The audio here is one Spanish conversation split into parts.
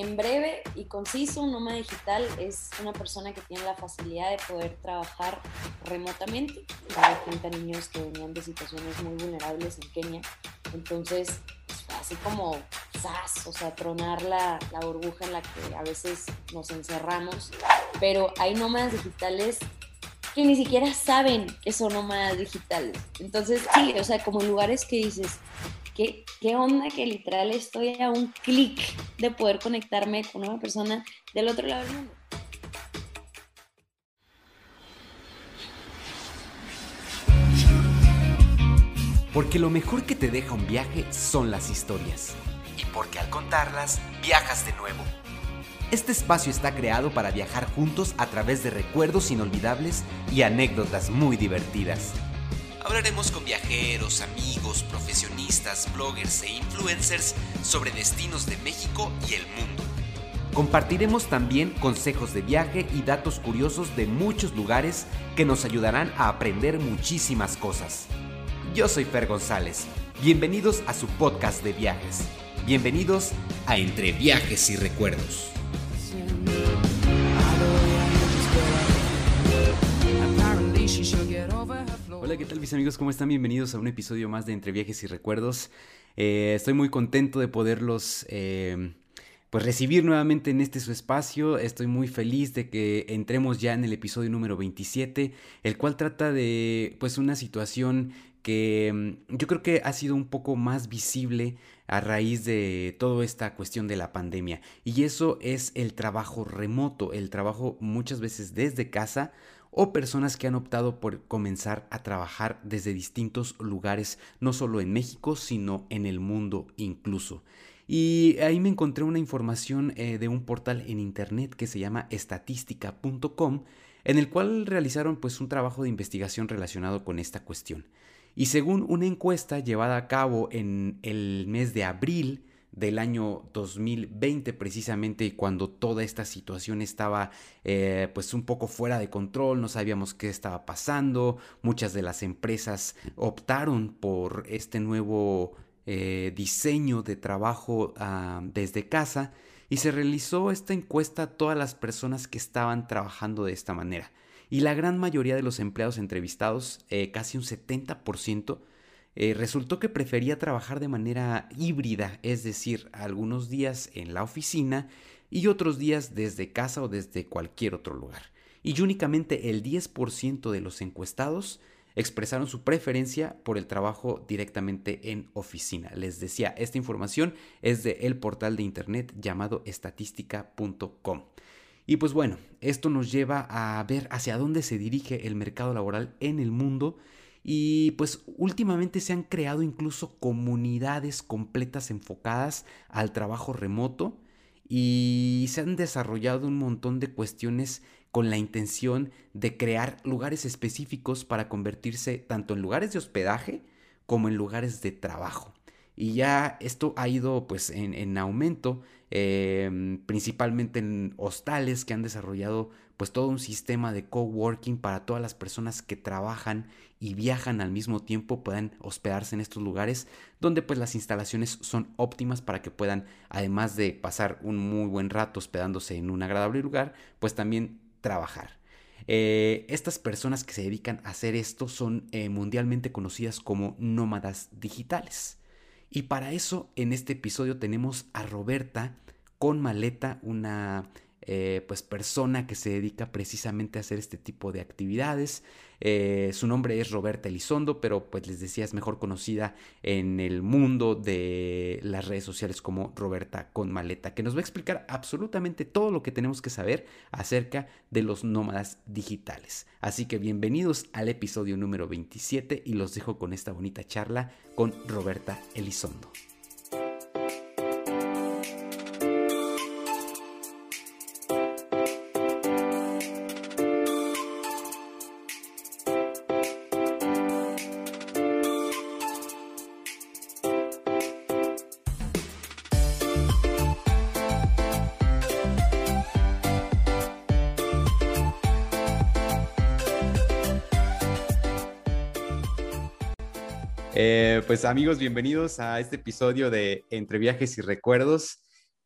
en breve y conciso, un nómada digital es una persona que tiene la facilidad de poder trabajar remotamente. Hay frente a niños que venían de situaciones muy vulnerables en Kenia. Entonces, así como ¡zas! o sea, tronar la, la burbuja en la que a veces nos encerramos. Pero hay nómadas digitales que ni siquiera saben que son nómadas digitales. Entonces, sí, o sea, como lugares que dices, ¿qué, onda que literal estoy a un clic de poder conectarme con una persona del otro lado del mundo? Porque lo mejor que te deja un viaje son las historias. Y porque al contarlas, viajas de nuevo. Este espacio está creado para viajar juntos a través de recuerdos inolvidables y anécdotas muy divertidas. Hablaremos con viajeros, amigos, profesionistas, bloggers e influencers sobre destinos de México y el mundo. Compartiremos también consejos de viaje y datos curiosos de muchos lugares que nos ayudarán a aprender muchísimas cosas. Yo soy Fer González. Bienvenidos a su podcast de viajes. Bienvenidos a Entre Viajes y Recuerdos. Hola, ¿qué tal mis amigos? ¿Cómo están? Bienvenidos a un episodio más de Entre Viajes y Recuerdos. Eh, estoy muy contento de poderlos eh, pues recibir nuevamente en este su espacio. Estoy muy feliz de que entremos ya en el episodio número 27, el cual trata de pues una situación que mm, yo creo que ha sido un poco más visible a raíz de toda esta cuestión de la pandemia. Y eso es el trabajo remoto, el trabajo muchas veces desde casa o personas que han optado por comenzar a trabajar desde distintos lugares, no solo en México, sino en el mundo incluso. Y ahí me encontré una información eh, de un portal en internet que se llama estatística.com, en el cual realizaron pues un trabajo de investigación relacionado con esta cuestión. Y según una encuesta llevada a cabo en el mes de abril del año 2020 precisamente cuando toda esta situación estaba eh, pues un poco fuera de control, no sabíamos qué estaba pasando, muchas de las empresas optaron por este nuevo eh, diseño de trabajo ah, desde casa y se realizó esta encuesta a todas las personas que estaban trabajando de esta manera. Y la gran mayoría de los empleados entrevistados, eh, casi un 70%, eh, resultó que prefería trabajar de manera híbrida, es decir, algunos días en la oficina y otros días desde casa o desde cualquier otro lugar. Y únicamente el 10% de los encuestados expresaron su preferencia por el trabajo directamente en oficina. Les decía, esta información es de el portal de internet llamado estatística.com. Y pues bueno, esto nos lleva a ver hacia dónde se dirige el mercado laboral en el mundo y pues últimamente se han creado incluso comunidades completas enfocadas al trabajo remoto y se han desarrollado un montón de cuestiones con la intención de crear lugares específicos para convertirse tanto en lugares de hospedaje como en lugares de trabajo. Y ya esto ha ido pues en, aumento, em, principalmente en hostales que han desarrollado pues todo un sistema de coworking para todas las personas que trabajan y viajan al mismo tiempo puedan hospedarse en estos lugares donde pues las instalaciones son óptimas para que puedan además de pasar un muy buen rato hospedándose en un agradable lugar pues también trabajar. Eh, estas personas que se dedican a hacer esto son eh, mundialmente conocidas como nómadas digitales. Y para eso en este episodio tenemos a Roberta con maleta, una eh, pues persona que se dedica precisamente a hacer este tipo de actividades. Eh, su nombre es Roberta Elizondo, pero pues les decía es mejor conocida en el mundo de las redes sociales como Roberta con maleta, que nos va a explicar absolutamente todo lo que tenemos que saber acerca de los nómadas digitales. Así que bienvenidos al episodio número 27 y los dejo con esta bonita charla con Roberta Elizondo. Eh, pues amigos, bienvenidos a este episodio de Entre Viajes y Recuerdos.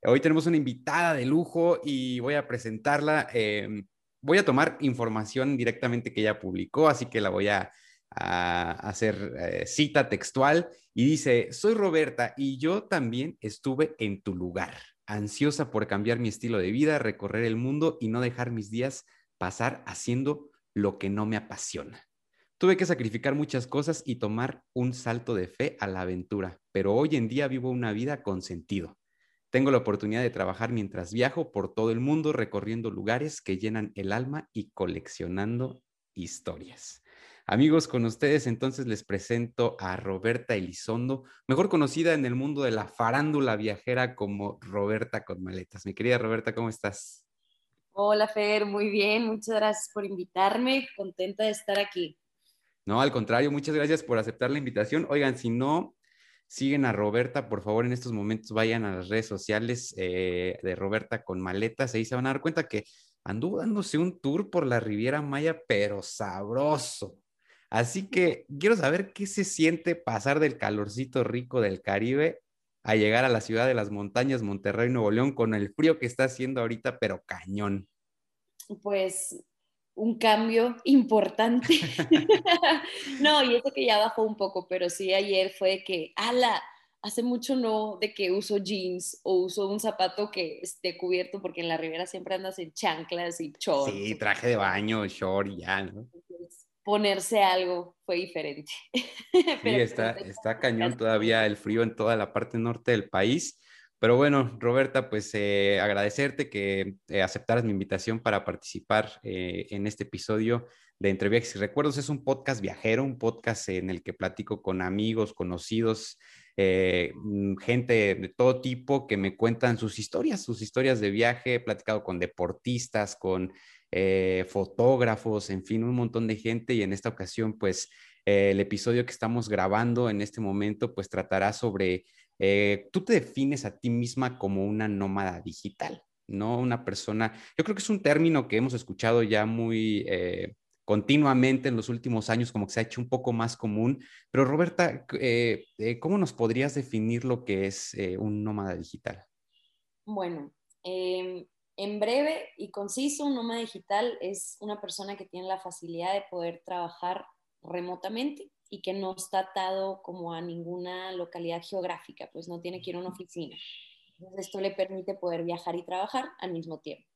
Hoy tenemos una invitada de lujo y voy a presentarla. Em, voy a tomar información directamente que ella publicó, así que la voy a, hacer eh, cita textual y dice, soy Roberta y yo también estuve en tu lugar, ansiosa por cambiar mi estilo de vida, recorrer el mundo y no dejar mis días pasar haciendo lo que no me apasiona. Tuve que sacrificar muchas cosas y tomar un salto de fe a la aventura, pero hoy en día vivo una vida con sentido. Tengo la oportunidad de trabajar mientras viajo por todo el mundo recorriendo lugares que llenan el alma y coleccionando historias. Amigos, con ustedes entonces les presento a Roberta Elizondo, mejor conocida en el mundo de la farándula viajera como Roberta con maletas. Mi querida Roberta, ¿cómo estás? Hola Fer, muy bien, muchas gracias por invitarme, contenta de estar aquí. No, al contrario, muchas gracias por aceptar la invitación. Oigan, si no siguen a Roberta, por favor, en estos momentos vayan a las redes sociales eh, de Roberta con maletas. Ahí se van a dar cuenta que anduvo dándose un tour por la Riviera Maya, pero sabroso. Así que quiero saber qué se siente pasar del calorcito rico del Caribe a llegar a la ciudad de las montañas, Monterrey, Nuevo León, con el frío que está haciendo ahorita, pero cañón. Pues un cambio importante. no, y eso que ya bajó un poco, pero sí ayer fue que, ala, hace mucho no de que uso jeans o uso un zapato que esté cubierto, porque en la ribera siempre andas en chanclas y shorts. Sí, traje de baño, short y ya, ¿no? ponerse algo fue diferente. sí, está, está cañón todavía el frío en toda la parte norte del país. Pero bueno, Roberta, pues eh, agradecerte que eh, aceptaras mi invitación para participar eh, en este episodio de Entre Viajes y Recuerdos. Es un podcast viajero, un podcast en el que platico con amigos, conocidos, mm, gente de todo tipo que me cuentan sus historias, sus historias de viaje. He platicado con deportistas, con fotógrafos, en fin, un montón de gente. Y en esta ocasión, pues el episodio que estamos grabando en este momento, pues tratará sobre eh, tú te defines a ti misma como una nómada digital, no una persona, yo creo que es un término que hemos escuchado ya muy eh, continuamente en los últimos años, como que se ha hecho un poco más común, pero Roberta, eh, ¿cómo nos podrías definir lo que es un nómada digital? Bueno, em, en breve y conciso, un nómada digital es una persona que tiene la facilidad de poder trabajar remotamente y que no está atado como a ninguna localidad geográfica, pues no tiene que ir a una oficina. Entonces esto le permite poder viajar y trabajar al mismo tiempo.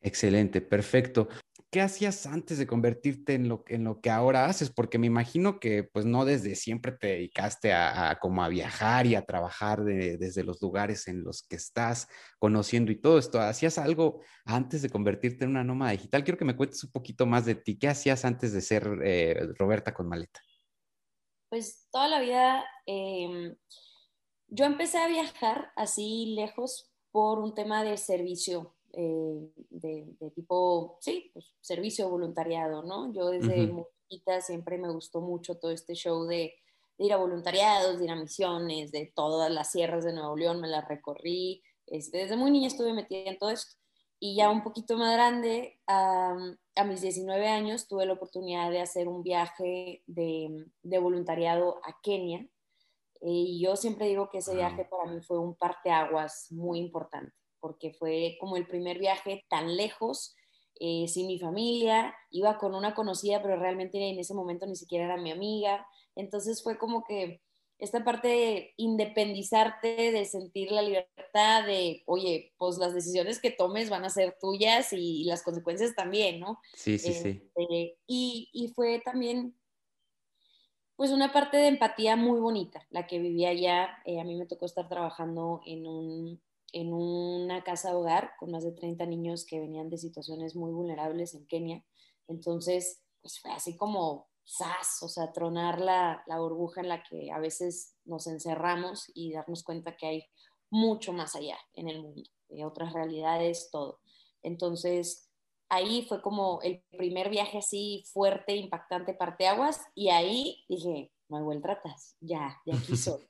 Excelente, perfecto. ¿Qué hacías antes de convertirte en lo, en lo que ahora haces? Porque me imagino que pues no desde siempre te dedicaste a, como a viajar y a trabajar desde los lugares en los que estás conociendo y todo esto. ¿Hacías algo antes de convertirte en una nómada digital? Quiero que me cuentes un poquito más de ti. ¿Qué hacías antes de ser eh, Roberta con maleta? Pues toda la vida em, yo empecé a viajar así lejos por un tema de servicio, eh, de, tipo, sí, pues, servicio voluntariado, ¿no? Yo desde muy chiquita siempre me gustó mucho todo este show de, ir a voluntariados, de ir a misiones, de todas las sierras de Nuevo León, me las recorrí. Este, desde muy niña estuve metida en todo esto. Y ya un poquito más grande, a mis 19 años, tuve la oportunidad de hacer un viaje de, voluntariado a Kenia. Y yo siempre digo que ese viaje para mí fue un parteaguas muy importante, porque fue como el primer viaje tan lejos, eh, sin mi familia, iba con una conocida, pero realmente en ese momento ni siquiera era mi amiga. Entonces fue como que esta parte de independizarte, de sentir la libertad, de, oye, pues las decisiones que tomes van a ser tuyas y, las consecuencias también, ¿no? Sí, sí, sí. Este, y, fue también, pues una parte de empatía muy bonita, la que vivía allá. Eh, a mí me tocó estar trabajando en, un, en una casa hogar con más de 30 niños que venían de situaciones muy vulnerables en Kenia. Entonces, pues fue así como o sea, tronar la, la, burbuja en la que a veces nos encerramos y darnos cuenta que hay mucho más allá en el mundo, de otras realidades, todo. Entonces, ahí fue como el primer viaje así fuerte, impactante, parteaguas, y ahí dije, no hay vuelta atrás, ya, de aquí soy.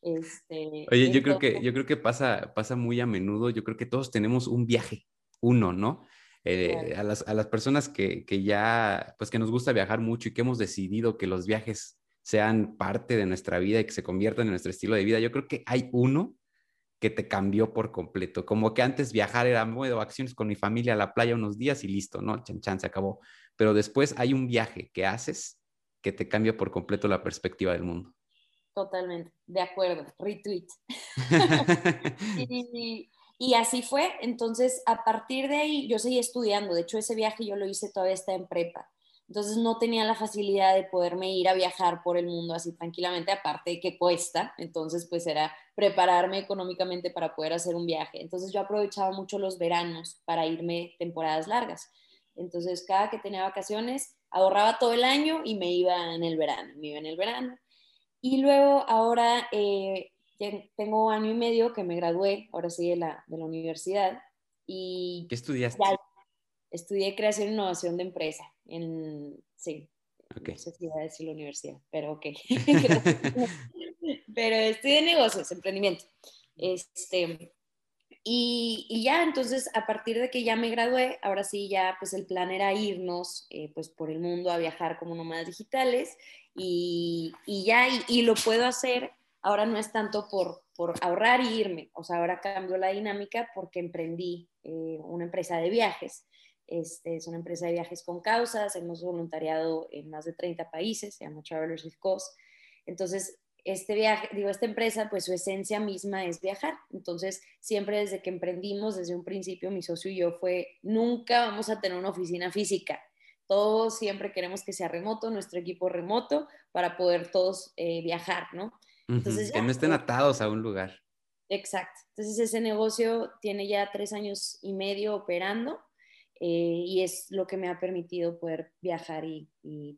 Este, Oye, yo creo que, yo creo que pasa, pasa muy a menudo, yo creo que todos tenemos un viaje, uno, ¿no? Eh, a, las, a, las, personas que, que, ya, pues que nos gusta viajar mucho y que hemos decidido que los viajes sean parte de nuestra vida y que se conviertan en nuestro estilo de vida, yo creo que hay uno que te cambió por completo? Como que antes viajar era, de vacaciones con mi familia a la playa unos días y listo, ¿no? Chan, chan, se acabó. Pero después hay un viaje que haces que te cambia por completo la perspectiva del mundo. Totalmente, de acuerdo, retweet. y, y, así fue, entonces a partir de ahí yo seguí estudiando, de hecho ese viaje yo lo hice todavía está en prepa, entonces no tenía la facilidad de poderme ir a viajar por el mundo así tranquilamente, aparte de que cuesta, entonces pues era prepararme económicamente para poder hacer un viaje. Entonces yo aprovechaba mucho los veranos para irme temporadas largas. Entonces cada que tenía vacaciones ahorraba todo el año y me iba en el verano, me iba en el verano. Y luego ahora eh, tengo año y medio que me gradué, ahora sí de la, de la universidad. Y ¿Qué estudiaste? estudié creación e innovación de empresa. En, sí, no sé si iba a decir la universidad, pero ok. pero estudié negocios, emprendimiento. Este, y, y, ya, entonces, a partir de que ya me gradué, ahora sí, ya, pues el plan era irnos, eh, pues, por el mundo a viajar como nómadas digitales y, y ya, y, y, lo puedo hacer, ahora no es tanto por, por ahorrar y irme, o sea, ahora cambió la dinámica porque emprendí eh, una empresa de viajes este, es una empresa de viajes con causas, hemos voluntariado en más de 30 países, se llama Travelers with Cause. Entonces, este viaje, digo, esta empresa, pues su esencia misma es viajar. Entonces, siempre desde que emprendimos, desde un principio, mi socio y yo fue, nunca vamos a tener una oficina física. Todos siempre queremos que sea remoto, nuestro equipo remoto, para poder todos eh, viajar, ¿no? Entonces, que no estén atados a un lugar. Exacto. Entonces, ese negocio tiene ya tres años y medio operando eh, y es lo que me ha permitido poder viajar y,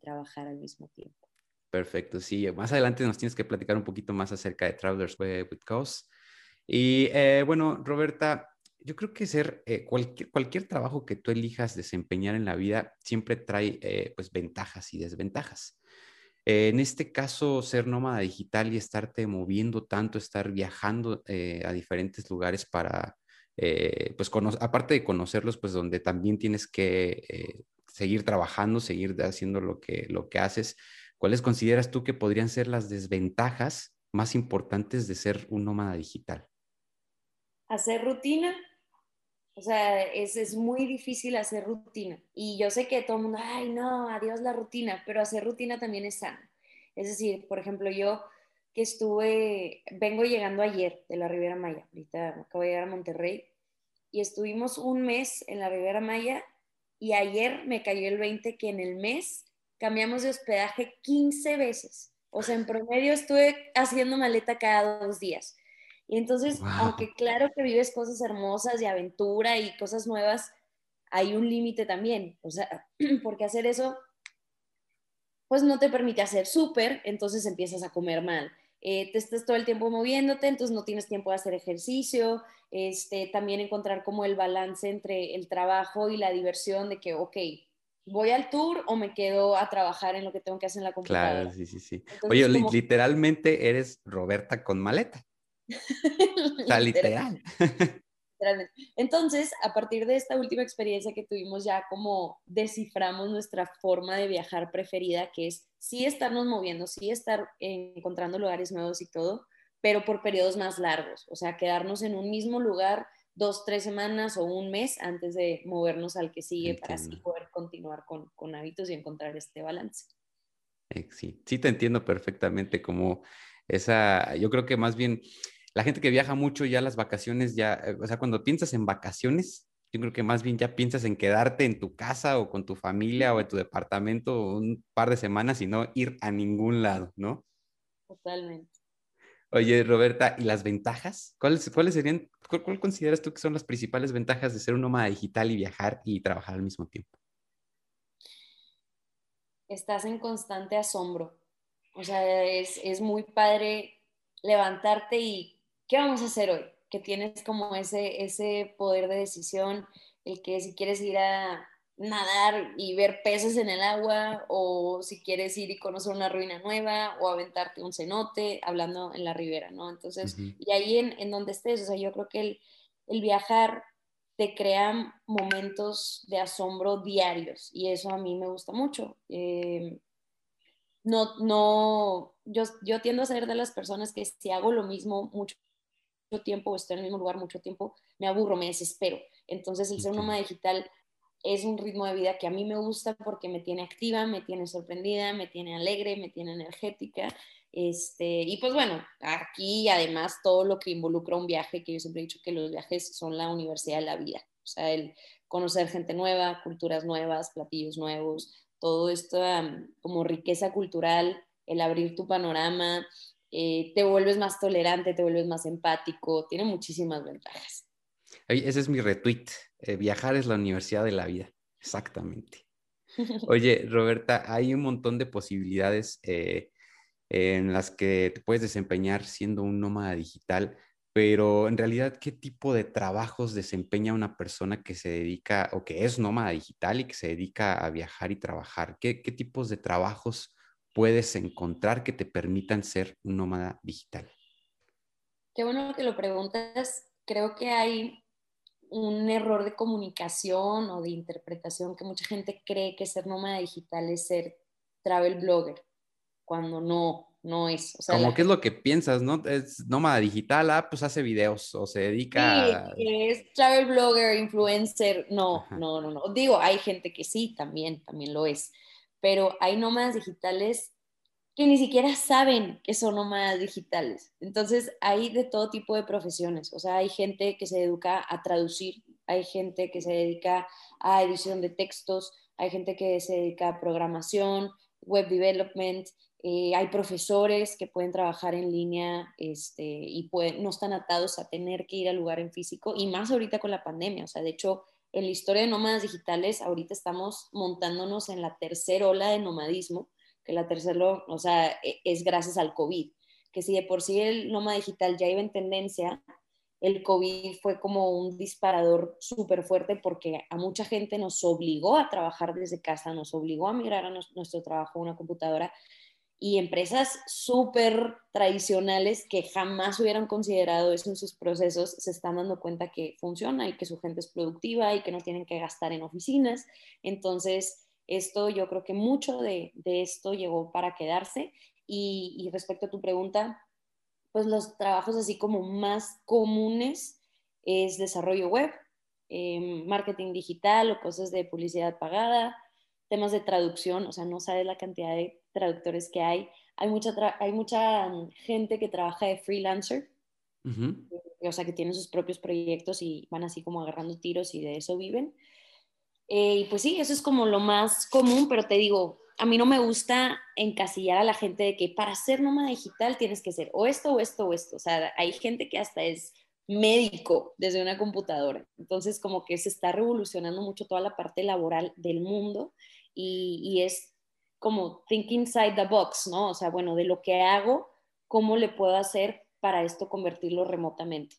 trabajar al mismo tiempo. Perfecto, sí. Más adelante nos tienes que platicar un poquito más acerca de Travelers with Cause. Y eh, bueno, Roberta, yo creo que ser eh, cualquier, cualquier trabajo que tú elijas desempeñar en la vida siempre trae pues ventajas y desventajas. En este caso, ser nómada digital y estarte moviendo tanto, estar viajando a diferentes lugares para eh, pues aparte de conocerlos, pues donde también tienes que eh, seguir trabajando, seguir haciendo lo que, lo que haces, ¿cuáles consideras tú que podrían ser las desventajas más importantes de ser un nómada digital? Hacer rutina. O sea, es, es muy difícil hacer rutina. Y yo sé que todo el mundo, ay, no, adiós la rutina, pero hacer rutina también es sano. Es decir, por ejemplo, yo que estuve, vengo llegando ayer de la Riviera Maya, ahorita acabo de llegar a Monterrey, y estuvimos un mes en la Riviera Maya y ayer me cayó el 20 que en el mes cambiamos de hospedaje 15 veces. O sea, en promedio estuve haciendo maleta cada dos días. Y entonces, aunque claro que vives cosas hermosas y aventura y cosas nuevas, hay un límite también. O sea, porque hacer eso, pues no te permite hacer súper, entonces empiezas a comer mal. Eh, te estás todo el tiempo moviéndote, entonces no tienes tiempo de hacer ejercicio, este, también encontrar como el balance entre el trabajo y la diversión de que, ok, voy al tour o me quedo a trabajar en lo que tengo que hacer en la computadora. Claro, sí, sí, sí. Oye, literalmente eres Roberta con maleta. Está literal. Entonces, a partir de esta última experiencia que tuvimos, ya como desciframos nuestra forma de viajar preferida, que es sí estarnos moviendo, sí estar encontrando lugares nuevos y todo, pero por periodos más largos, o sea, quedarnos en un mismo lugar dos, tres semanas o un mes antes de movernos al que sigue para así poder continuar con, con, hábitos y encontrar este balance. Sí, sí te entiendo perfectamente como esa, yo creo que más bien la gente que viaja mucho ya las vacaciones, ya, eh, o sea, cuando piensas en vacaciones, yo creo que más bien ya piensas en quedarte en tu casa o con tu familia o en tu departamento un par de semanas y no ir a ningún lado, ¿no? Totalmente. Oye, Roberta, ¿y las ventajas? ¿Cuáles, cuáles serían, cuál, consideras tú que son las principales ventajas de ser un nómada digital y viajar y trabajar al mismo tiempo? Estás en constante asombro. O sea, es, es muy padre levantarte y ¿qué vamos a hacer hoy? Que tienes como ese, ese poder de decisión, el que si quieres ir a nadar y ver peces en el agua, o si quieres ir y conocer una ruina nueva, o aventarte un cenote, hablando en la ribera, ¿no? Entonces, y ahí en, en, donde estés, o sea, yo creo que el, el viajar te crea momentos de asombro diarios, y eso a mí me gusta mucho. Eh, no, no, yo, yo tiendo a ser de las personas que si hago lo mismo mucho tiempo o estar en el mismo lugar mucho tiempo, me aburro, me desespero. Entonces el ser nómada digital es un ritmo de vida que a mí me gusta porque me tiene activa, me tiene sorprendida, me tiene alegre, me tiene energética. Este, y pues bueno, aquí además todo lo que involucra un viaje, que yo siempre he dicho que los viajes son la universidad de la vida. O sea, el conocer gente nueva, culturas nuevas, platillos nuevos, todo esto como riqueza cultural, el abrir tu panorama, eh, te vuelves más tolerante, te vuelves más empático, tiene muchísimas ventajas. Ese es mi retweet. Eh, viajar es la universidad de la vida. Exactamente. Oye, Roberta, hay un montón de posibilidades eh, en las que te puedes desempeñar siendo un nómada digital, pero en realidad, ¿qué tipo de trabajos desempeña una persona que se dedica o que es nómada digital y que se dedica a viajar y trabajar? ¿Qué, qué tipos de trabajos puedes encontrar que te permitan ser un nómada digital? Qué bueno que lo preguntas. Creo que hay un error de comunicación o de interpretación que mucha gente cree que ser nómada digital es ser travel blogger, cuando no, no es. O sea, Como que es lo que piensas, ¿no? Es nómada digital, ah, pues hace videos o se dedica sí, es travel blogger, influencer, no, no, no, no. Digo, hay gente que sí, también, también lo es, pero hay nómadas digitales que ni siquiera saben que son nómadas digitales. Entonces, hay de todo tipo de profesiones. O sea, hay gente que se educa a traducir, hay gente que se dedica a edición de textos, hay gente que se dedica a programación, web development, eh, hay profesores que pueden trabajar en línea este, y pueden, no están atados a tener que ir al lugar en físico, y más ahorita con la pandemia. O sea, de hecho, en la historia de nómadas digitales, ahorita estamos montándonos en la tercera ola de nomadismo, que la tercera, o sea, e, es gracias al COVID, que si de por sí el nómada digital ya iba en tendencia, el COVID fue como un disparador súper fuerte porque a mucha gente nos obligó a trabajar desde casa, nos obligó a migrar a nuestro trabajo a una computadora y empresas súper tradicionales que jamás hubieran considerado eso en sus procesos se están dando cuenta que funciona y que su gente es productiva y que no tienen que gastar en oficinas. Entonces, esto yo creo que mucho de, esto llegó para quedarse. Y, respecto a tu pregunta, pues los trabajos así como más comunes es desarrollo web, em, marketing digital o cosas de publicidad pagada, temas de traducción, o sea, no sabes la cantidad de traductores que hay. Hay mucha, hay mucha mm, gente que trabaja de freelancer, o sea, que tienen sus propios proyectos y van así como agarrando tiros y de eso viven. Eh, y pues sí, eso es como lo más común, pero te digo, a mí no me gusta encasillar a la gente de que para ser nómada digital tienes que ser o esto o esto o esto. O sea, hay gente que hasta es médico desde una computadora. Entonces, como que se está revolucionando mucho toda la parte laboral del mundo y, es como thinking inside the box, ¿no? O sea, bueno, de lo que hago, ¿cómo le puedo hacer para esto convertirlo remotamente?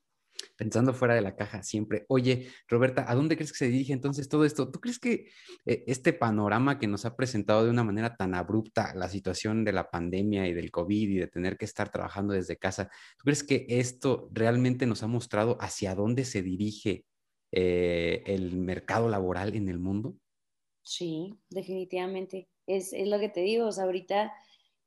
pensando fuera de la caja siempre. Oye, Roberta, ¿a dónde crees que se dirige entonces todo esto? ¿Tú crees que eh, este panorama que nos ha presentado de una manera tan abrupta la situación de la pandemia y del COVID y de tener que estar trabajando desde casa, ¿tú crees que esto realmente nos ha mostrado hacia dónde se dirige eh, el mercado laboral en el mundo? Sí, definitivamente. Es, es lo que te digo, o sea, ahorita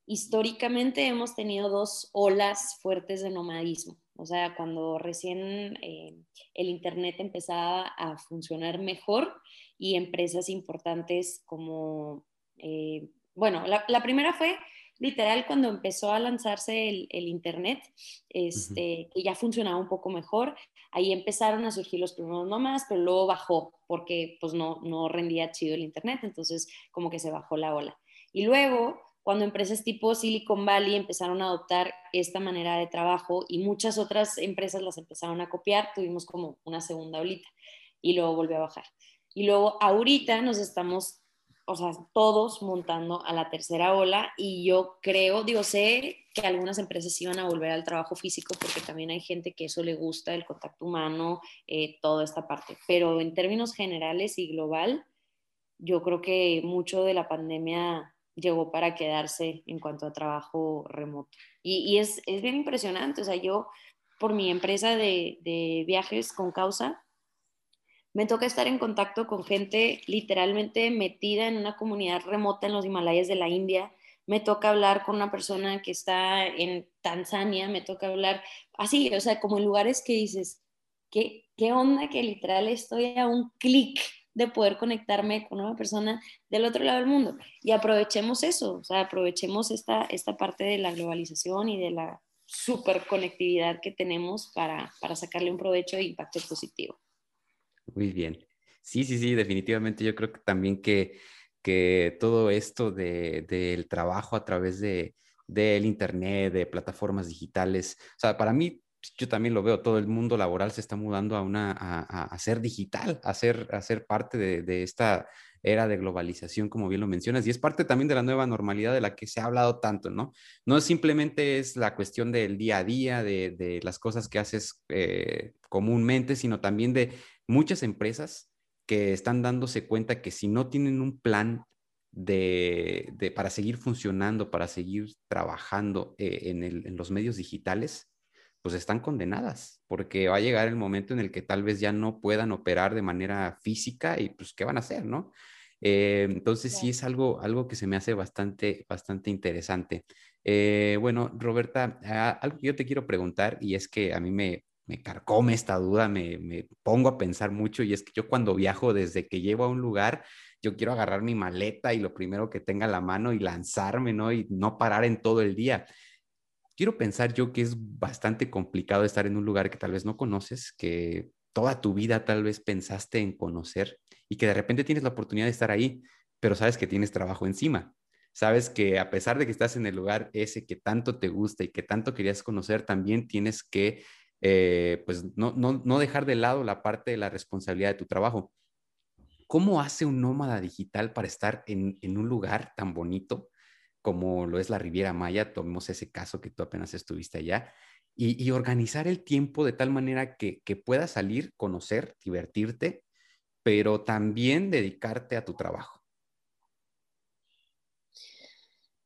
históricamente hemos tenido dos olas fuertes de nomadismo o sea, cuando recién eh, el Internet empezaba a funcionar mejor y empresas importantes como, eh, bueno, la, primera fue literal cuando empezó a lanzarse el, Internet, este, que ya funcionaba un poco mejor, ahí empezaron a surgir los primeros nomás, pero luego bajó porque pues no, no rendía chido el Internet, entonces como que se bajó la ola. Y luego cuando empresas tipo Silicon Valley empezaron a adoptar esta manera de trabajo y muchas otras empresas las empezaron a copiar, tuvimos como una segunda olita y luego volvió a bajar. Y luego ahorita nos estamos, o sea, todos montando a la tercera ola y yo creo, digo, sé que algunas empresas iban a volver al trabajo físico porque también hay gente que eso le gusta, el contacto humano, eh, toda esta parte, pero en términos generales y global, yo creo que mucho de la pandemia llegó para quedarse en cuanto a trabajo remoto. Y, es, es, bien impresionante, o sea, yo por mi empresa de, de, viajes con causa, me toca estar en contacto con gente literalmente metida en una comunidad remota en los Himalayas de la India, me toca hablar con una persona que está en Tanzania, me toca hablar así, o sea, como en lugares que dices, ¿qué, qué onda que literal estoy a un clic de poder conectarme con una persona del otro lado del mundo? Y aprovechemos eso, o sea, aprovechemos esta, esta parte de la globalización y de la super conectividad que tenemos para, para sacarle un provecho e impacto positivo. Muy bien. Sí, sí, sí, definitivamente yo creo que también que que todo esto del trabajo a través de, del Internet, de plataformas digitales, o sea, para mí, yo también lo veo, todo el mundo laboral se está mudando a, una, a, ser digital, a ser, a ser parte de, esta era de globalización, como bien lo mencionas, y es parte también de la nueva normalidad de la que se ha hablado tanto, ¿no? No simplemente es la cuestión del día a día, de, las cosas que haces eh, comúnmente, sino también de muchas empresas que están dándose cuenta que si no tienen un plan de, para seguir funcionando, para seguir trabajando eh, en, los medios digitales, pues están condenadas, porque va a llegar el momento en el que tal vez ya no puedan operar de manera física y pues, ¿qué van a hacer, no? Eh, entonces sí es algo, algo que se me hace bastante, bastante interesante. Eh, bueno, Roberta, ah, algo que yo te quiero preguntar y es que a mí me, me carcome esta duda, me, pongo a pensar mucho y es que yo cuando viajo, desde que llego a un lugar, yo quiero agarrar mi maleta y lo primero que tenga a la mano y lanzarme, ¿no? Y no parar en todo el día. Quiero pensar yo que es bastante complicado estar en un lugar que tal vez no conoces, que toda tu vida tal vez pensaste en conocer y que de repente tienes la oportunidad de estar ahí, pero sabes que tienes trabajo encima. Sabes que a pesar de que estás en el lugar ese que tanto te gusta y que tanto querías conocer, también tienes que eh, pues no, no, dejar de lado la parte de la responsabilidad de tu trabajo. ¿Cómo hace un nómada digital para estar en, un lugar tan bonito como lo es la Riviera Maya? Tomemos ese caso que tú apenas estuviste allá. Y, organizar el tiempo de tal manera que, que puedas salir, conocer, divertirte, pero también dedicarte a tu trabajo.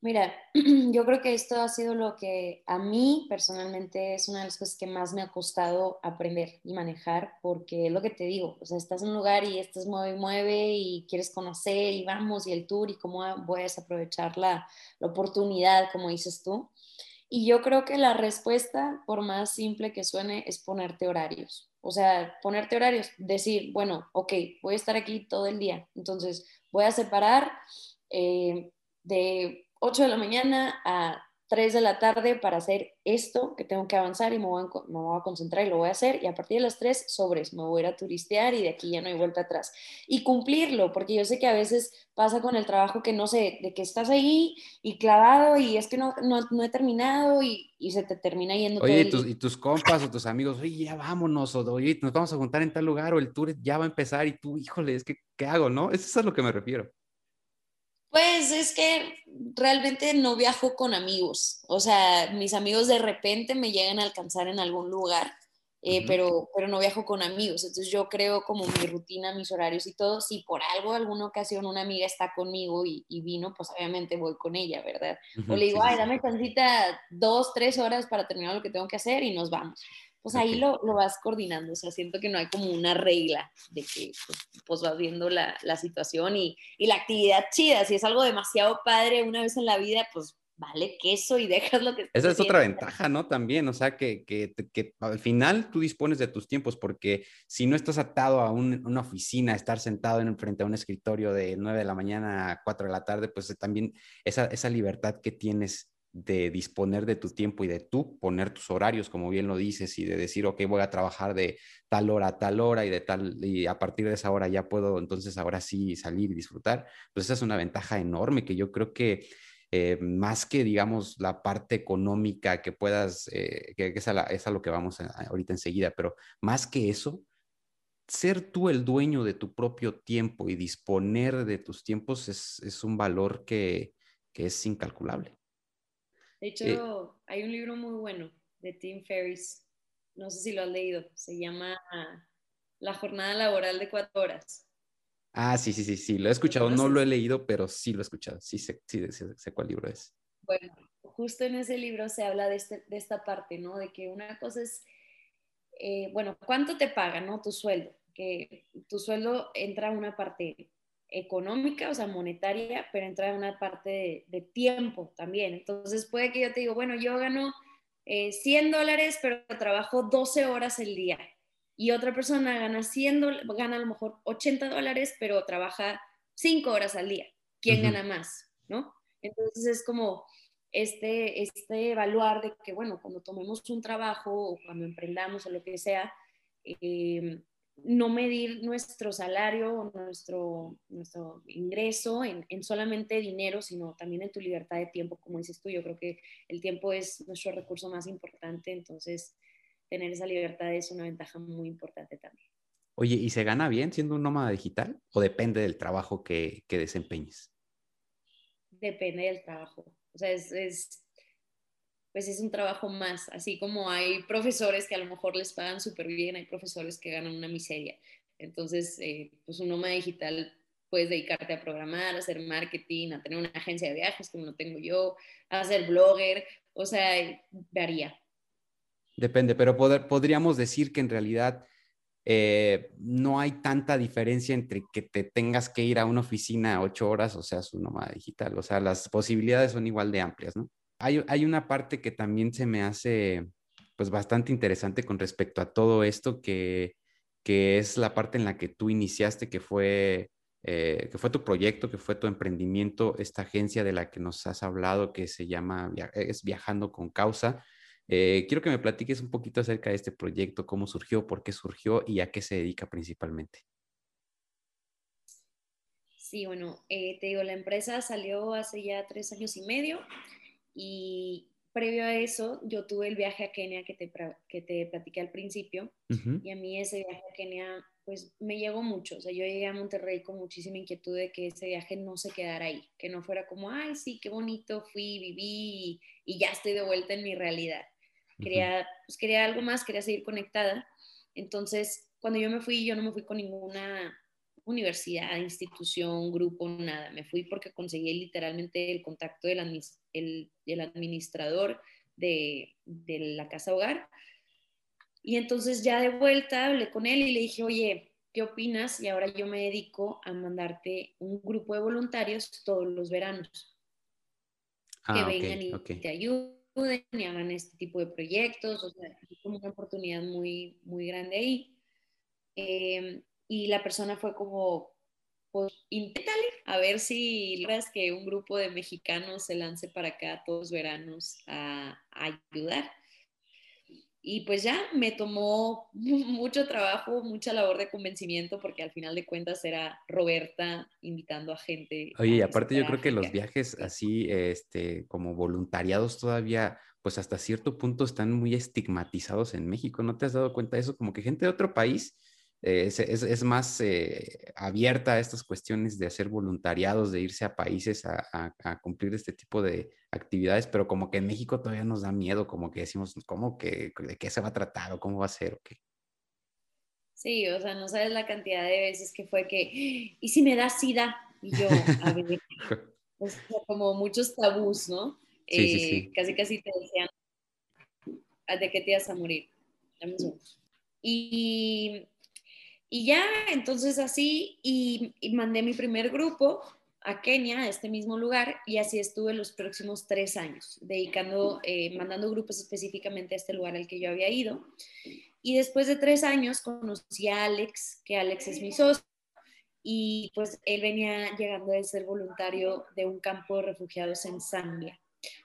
Mira, yo creo que esto ha sido lo que a mí personalmente es una de las cosas que más me ha costado aprender y manejar, porque es lo que te digo, o sea, estás en un lugar y estás mueve y mueve y quieres conocer y vamos y el tour y cómo a aprovechar la, la oportunidad, como dices tú. Y yo creo que la respuesta, por más simple que suene, es ponerte horarios. O sea, ponerte horarios, decir, bueno, ok, voy a estar aquí todo el día, entonces voy a separar eh, de 8 de la mañana a 3 de la tarde para hacer esto que tengo que avanzar y me voy, a, concentrar y lo voy a hacer y a partir de las 3 sobres me voy a ir a turistear y de aquí ya no hay vuelta atrás y cumplirlo porque yo sé que a veces pasa con el trabajo que no sé, de que estás ahí y clavado y es que no, no, he terminado y, y, se te termina yendo oye, todo y, tus, compas o tus amigos, oye, ya vámonos o oye, nos vamos a juntar en tal lugar o el tour ya va a empezar y tú, híjole, es que, ¿qué hago? ¿No? Eso es a lo que me refiero. Pues es que realmente no viajo con amigos, o sea, mis amigos de repente me llegan a alcanzar en algún lugar, eh, pero, pero no viajo con amigos, entonces yo creo como mi rutina, mis horarios y todo, si por algo, alguna ocasión una amiga está conmigo y, vino, pues obviamente voy con ella, ¿verdad? o le digo, ay, dame chancita dos, tres horas para terminar lo que tengo que hacer y nos vamos pues ahí lo, lo, vas coordinando, o sea, siento que no hay como una regla de que pues, pues vas viendo la, la situación y, y, la actividad chida, si es algo demasiado padre una vez en la vida, pues vale queso y dejas lo que... Esa es otra ventaja, ¿no? También, o sea, que, que, que, al final tú dispones de tus tiempos, porque si no estás atado a una oficina, estar sentado en frente a un escritorio de 9 de la mañana a 4 de la tarde, pues también esa, esa libertad que tienes de disponer de tu tiempo y de tú poner tus horarios, como bien lo dices, y de decir, ok, voy a trabajar de tal hora a tal hora y de tal, y a partir de esa hora ya puedo entonces ahora sí salir y disfrutar, pues esa es una ventaja enorme que yo creo que eh, más que, digamos, la parte económica que puedas, eh, que, es, a lo que vamos ahorita enseguida, pero más que eso, ser tú el dueño de tu propio tiempo y disponer de tus tiempos es, es un valor que, que es incalculable. De eh, hecho, hay un libro muy bueno de Tim Ferriss, no sé si lo has leído, se llama La jornada laboral de cuatro horas. Ah, sí, sí, sí, sí, lo he escuchado, no lo he leído, pero sí lo he escuchado, sí sé, sí, sé, cuál libro es. Bueno, justo en ese libro se habla de, este, de esta parte, ¿no? De que una cosa es, eh, bueno, ¿cuánto te pagan, ¿no? Tu sueldo, que tu sueldo entra una parte económica, o sea, monetaria, pero entra en una parte de, tiempo también. Entonces puede que yo te digo, bueno, yo gano 100 eh, dólares, pero trabajo 12 horas el día. Y otra persona gana 100, gana a lo mejor 80 dólares, pero trabaja 5 horas al día. ¿Quién gana más? ¿No? Entonces es como este, este evaluar de que, bueno, cuando tomemos un trabajo o cuando emprendamos o lo que sea, eh, no medir nuestro salario o nuestro, nuestro ingreso en, solamente dinero, sino también en tu libertad de tiempo, como dices tú. Yo creo que el tiempo es nuestro recurso más importante, entonces tener esa libertad es una ventaja muy importante también. Oye, ¿y se gana bien siendo un nómada digital o depende del trabajo que, que desempeñes? Depende del trabajo. O sea, es, es pues es un trabajo más, así como hay profesores que a lo mejor les pagan súper bien, hay profesores que ganan una miseria. Entonces, eh, pues un nómada digital puedes dedicarte a programar, a hacer marketing, a tener una agencia de viajes como lo tengo yo, a ser blogger, o sea, varía. Depende, pero podríamos decir que en realidad eh, no hay tanta diferencia entre que te tengas que ir a una oficina ocho horas o seas un nómada digital, o sea, las posibilidades son igual de amplias, ¿no? Hay, una parte que también se me hace pues bastante interesante con respecto a todo esto, que, es la parte en la que tú iniciaste, que fue, eh, que fue tu proyecto, que fue tu emprendimiento, esta agencia de la que nos has hablado, que se llama es Viajando con Causa. Eh, quiero que me platiques un poquito acerca de este proyecto, cómo surgió, por qué surgió y a qué se dedica principalmente. Sí, bueno, eh, te digo, la empresa salió hace ya tres años y medio. Y previo a eso, yo tuve el viaje a Kenia que te, que te platiqué al principio. Y a mí ese viaje a Kenia, pues me llegó mucho. O sea, yo llegué a Monterrey con muchísima inquietud de que ese viaje no se quedara ahí. Que no fuera como, ay, sí, qué bonito, fui, viví y, ya estoy de vuelta en mi realidad. Quería, pues, quería algo más, quería seguir conectada. Entonces, cuando yo me fui, yo no me fui con ninguna universidad, institución, grupo, nada. Me fui porque conseguí literalmente el contacto del, administrador de, la casa hogar. Y entonces ya de vuelta hablé con él y le dije, oye, ¿qué opinas? Y ahora yo me dedico a mandarte un grupo de voluntarios todos los veranos. que ah, vengan y te ayuden y hagan este tipo de proyectos. O sea, es como una oportunidad muy, muy grande ahí. Eh, y la persona fue como, pues inténtale, a ver si logras que un grupo de mexicanos se lance para acá todos los veranos a, ayudar. Y pues ya me tomó mucho trabajo, mucha labor de convencimiento, porque al final de cuentas era Roberta invitando a gente. Oye, y aparte yo creo que los viajes así, este, como voluntariados todavía, pues hasta cierto punto están muy estigmatizados en México. ¿No te has dado cuenta de eso? Como que gente de otro país eh, es, más eh, abierta a estas cuestiones de hacer voluntariados, de irse a países a, cumplir este tipo de actividades, pero como que en México todavía nos da miedo, como que decimos, ¿cómo que, de qué se va a tratar o cómo va a ser o qué? Sí, o sea, no sabes la cantidad de veces que fue que, ¿y si me da sida? Y yo, a ver, o sea, como muchos tabús, ¿no? Sí, sí, sí. Eh, casi, casi te decían, ¿de qué te ibas a morir? Y y ya, entonces así, y, mandé mi primer grupo a Kenia, a este mismo lugar, y así estuve los próximos tres años, dedicando, eh, mandando grupos específicamente a este lugar al que yo había ido. Y después de tres años conocí a Alex, que Alex es mi socio, y pues él venía llegando a ser voluntario de un campo de refugiados en Zambia,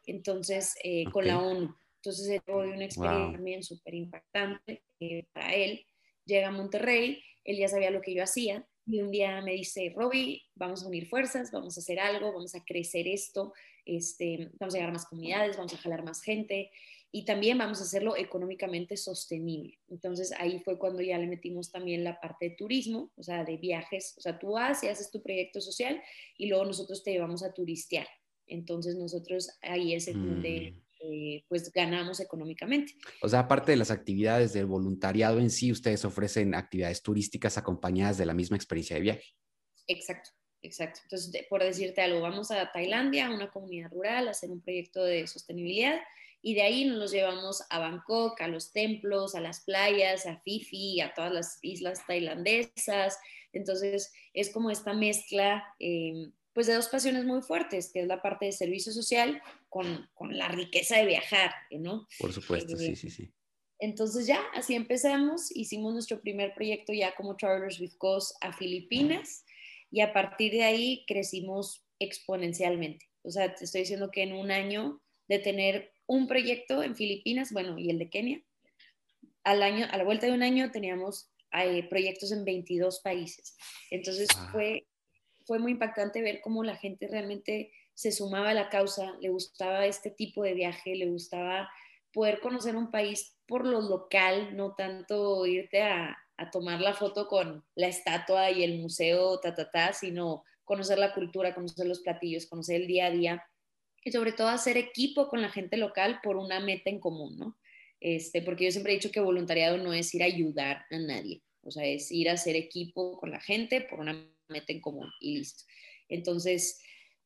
entonces eh, con la ONU. Entonces fue una experiencia también súper impactante eh, para él. Llega a Monterrey él ya sabía lo que yo hacía y un día me dice, Robbie, vamos a unir fuerzas, vamos a hacer algo, vamos a crecer esto, este, vamos a llegar a más comunidades, vamos a jalar más gente y también vamos a hacerlo económicamente sostenible. Entonces ahí fue cuando ya le metimos también la parte de turismo, o sea, de viajes, o sea, tú vas y haces tu proyecto social y luego nosotros te llevamos a turistear. Entonces nosotros ahí es donde mm. Eh, pues ganamos económicamente. O sea, aparte de las actividades del voluntariado en sí, ustedes ofrecen actividades turísticas acompañadas de la misma experiencia de viaje. Exacto, exacto. Entonces, por decirte algo, vamos a Tailandia, a una comunidad rural, a hacer un proyecto de sostenibilidad y de ahí nos los llevamos a Bangkok, a los templos, a las playas, a Fifi, a todas las islas tailandesas. Entonces es como esta mezcla eh, pues de dos pasiones muy fuertes, que es la parte de servicio social con, con la riqueza de viajar, ¿no? Por supuesto, sí, sí, sí. Entonces ya, así empezamos, hicimos nuestro primer proyecto ya como Travelers with Cause a Filipinas y a partir de ahí crecimos exponencialmente. O sea, te estoy diciendo que en un año de tener un proyecto en Filipinas, bueno, y el de Kenia, al año, a la vuelta de un año teníamos eh, proyectos en 22 países. Entonces fue fue muy impactante ver cómo la gente realmente se sumaba a la causa, le gustaba este tipo de viaje, le gustaba poder conocer un país por lo local, no tanto irte a, tomar la foto con la estatua y el museo, ta, ta, ta, sino conocer la cultura, conocer los platillos, conocer el día a día y sobre todo hacer equipo con la gente local por una meta en común, ¿no? Este, porque yo siempre he dicho que voluntariado no es ir a ayudar a nadie, o sea, es ir a hacer equipo con la gente por una meta en común y listo. Entonces,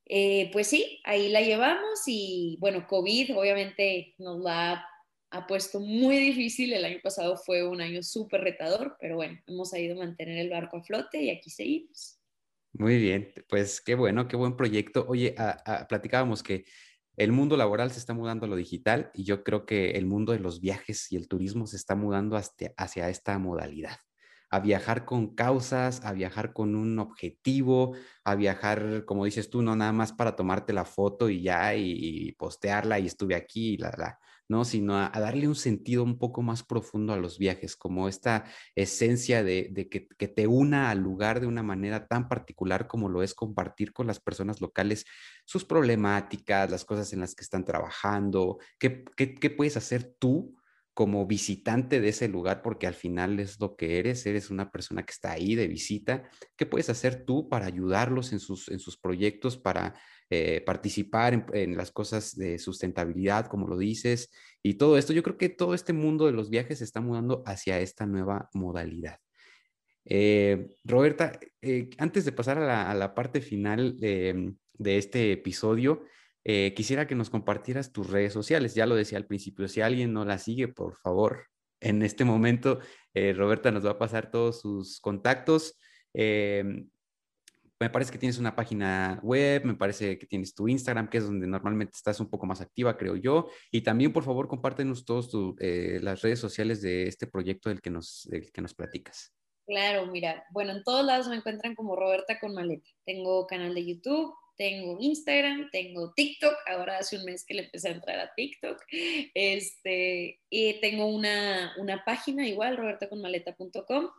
eh, pues sí, ahí la llevamos y bueno, COVID obviamente nos la ha puesto muy difícil. El año pasado fue un año súper retador, pero bueno, hemos ido a mantener el barco a flote y aquí seguimos. Muy bien, pues qué bueno, qué buen proyecto. Oye, platicábamos que el mundo laboral se está mudando a lo digital y yo creo que el mundo de los viajes y el turismo se está mudando hacia esta modalidad a viajar con causas, a viajar con un objetivo, a viajar, como dices tú, no nada más para tomarte la foto y ya y, postearla y estuve aquí y la, la, ¿no? Sino a, darle un sentido un poco más profundo a los viajes, como esta esencia de, que, te una al lugar de una manera tan particular como lo es compartir con las personas locales sus problemáticas, las cosas en las que están trabajando, qué, qué puedes hacer tú como visitante de ese lugar, porque al final es lo que eres, eres una persona que está ahí de visita. ¿Qué puedes hacer tú para ayudarlos en sus, en sus proyectos, para eh, participar en, las cosas de sustentabilidad, como lo dices? Y todo esto, yo creo que todo este mundo de los viajes se está mudando hacia esta nueva modalidad. Eh, Roberta, eh, antes de pasar a la, parte final de este episodio, eh, quisiera que nos compartieras tus redes sociales. Ya lo decía al principio, si alguien no la sigue, por favor, en este momento eh, Roberta nos va a pasar todos sus contactos. Em, me parece que tienes una página web, me parece que tienes tu Instagram, que es donde normalmente estás un poco más activa, creo yo. Y también, por favor, compártenos todas eh, las redes sociales de este proyecto del que, nos, del que nos platicas. Claro, mira, bueno, en todos lados me encuentran como Roberta con Maleta. Tengo canal de YouTube, tengo Instagram, tengo TikTok, ahora hace un mes que le empecé a entrar a TikTok, este, y tengo una, una página igual, robertaconmaleta.com,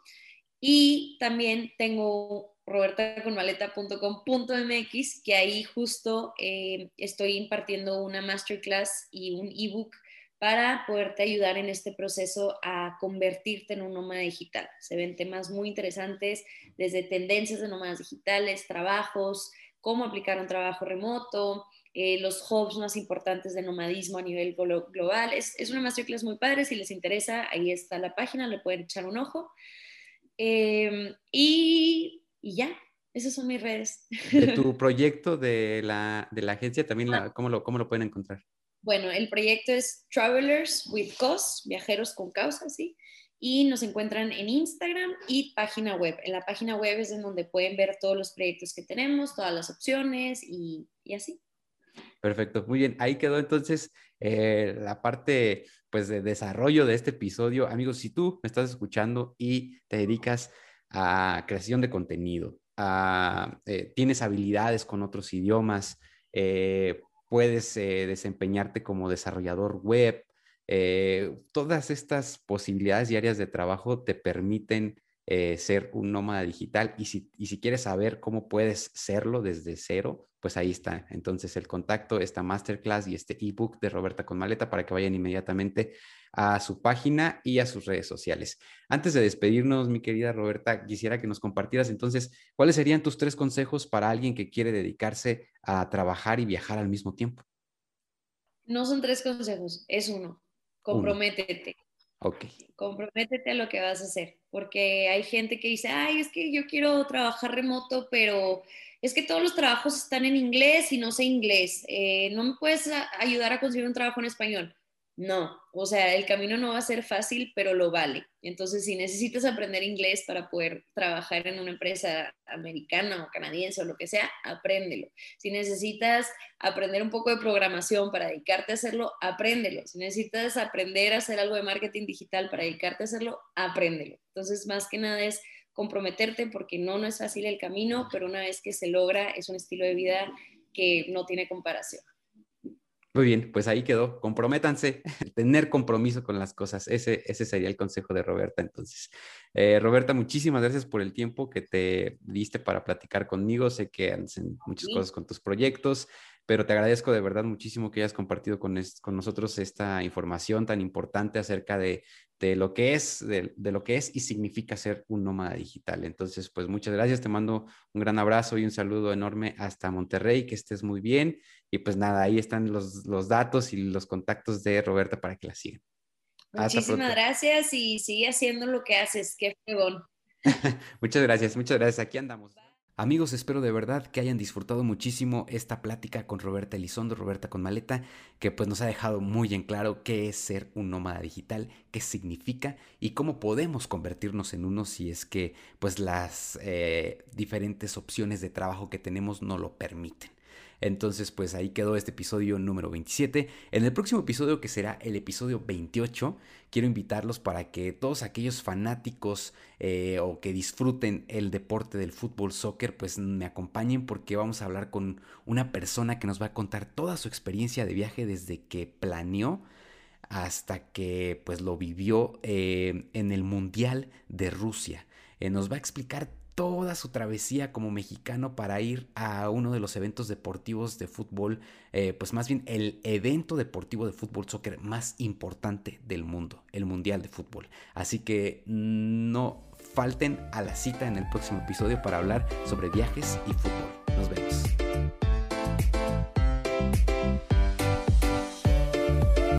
y también tengo robertaconmaleta.com.mx, que ahí justo eh, estoy impartiendo una masterclass y un ebook para poderte ayudar en este proceso a convertirte en un nómada digital. Se ven temas muy interesantes, desde tendencias de nómadas digitales, trabajos, cómo aplicar un trabajo remoto, eh, los hubs más importantes de nomadismo a nivel global. Es, es, una masterclass muy padre, si les interesa, ahí está la página, le pueden echar un ojo. Em, y, y, ya, esas son mis redes. De tu proyecto de la, de la agencia, también, la, ¿cómo, lo, ¿cómo lo pueden encontrar? Bueno, el proyecto es Travelers with Cause, viajeros con causa, ¿sí? y nos encuentran en Instagram y página web. En la página web es en donde pueden ver todos los proyectos que tenemos, todas las opciones y, así. Perfecto, muy bien. Ahí quedó entonces eh, la parte pues de desarrollo de este episodio. Amigos, si tú me estás escuchando y te dedicas a creación de contenido, eh, tienes habilidades con otros idiomas, eh, puedes desempeñarte como desarrollador web, eh, todas estas posibilidades diarias de trabajo te permiten eh, ser un nómada digital y si, y si quieres saber cómo puedes serlo desde cero, pues ahí está. Entonces el contacto, esta masterclass y este ebook de Roberta con Maleta para que vayan inmediatamente a su página y a sus redes sociales. Antes de despedirnos, mi querida Roberta, quisiera que nos compartieras entonces cuáles serían tus tres consejos para alguien que quiere dedicarse a trabajar y viajar al mismo tiempo. No son tres consejos, es uno comprométete. Ok. Comprométete a lo que vas a hacer, porque hay gente que dice, ay, es que yo quiero trabajar remoto, pero es que todos los trabajos están en inglés y no sé inglés. Eh, ¿No me puedes ayudar a conseguir un trabajo en español? No, o sea, el camino no va a ser fácil, pero lo vale. Entonces, si necesitas aprender inglés para poder trabajar en una empresa americana o canadiense o lo que sea, apréndelo. Si necesitas aprender un poco de programación para dedicarte a hacerlo, apréndelo. Si necesitas aprender a hacer algo de marketing digital para dedicarte a hacerlo, apréndelo. Entonces, más que nada es comprometerte porque no, no es fácil el camino, pero una vez que se logra, es un estilo de vida que no tiene comparación. Muy bien, pues ahí quedó. Comprométanse, tener compromiso con las cosas. Ese, ese sería el consejo de Roberta. Entonces, eh, Roberta, muchísimas gracias por el tiempo que te diste para platicar conmigo. Sé que hacen muchas cosas con tus proyectos, pero te agradezco de verdad muchísimo que hayas compartido con, con nosotros esta información tan importante acerca de, de lo que es, de, de, lo que es y significa ser un nómada digital. Entonces, pues muchas gracias, te mando un gran abrazo y un saludo enorme hasta Monterrey, que estés muy bien. Y pues nada, ahí están los, los datos y los contactos de Roberta para que la sigan. Muchísimas gracias y sigue haciendo lo que haces, qué fregón. muchas gracias, muchas gracias, aquí andamos. Amigos, espero de verdad que hayan disfrutado muchísimo esta plática con Roberta Elizondo, Roberta con Maleta, que pues nos ha dejado muy en claro qué es ser un nómada digital, qué significa y cómo podemos convertirnos en uno si es que pues las eh, diferentes opciones de trabajo que tenemos no lo permiten. Entonces, pues ahí quedó este episodio número 27. En el próximo episodio, que será el episodio 28, quiero invitarlos para que todos aquellos fanáticos eh, o que disfruten el deporte del fútbol soccer, pues me acompañen porque vamos a hablar con una persona que nos va a contar toda su experiencia de viaje desde que planeó hasta que pues lo vivió eh, en el Mundial de Rusia. Eh, nos va a explicar toda su travesía como mexicano para ir a uno de los eventos deportivos de fútbol, eh, pues más bien el evento deportivo de fútbol soccer más importante del mundo, el Mundial de Fútbol. Así que no falten a la cita en el próximo episodio para hablar sobre viajes y fútbol. Nos vemos.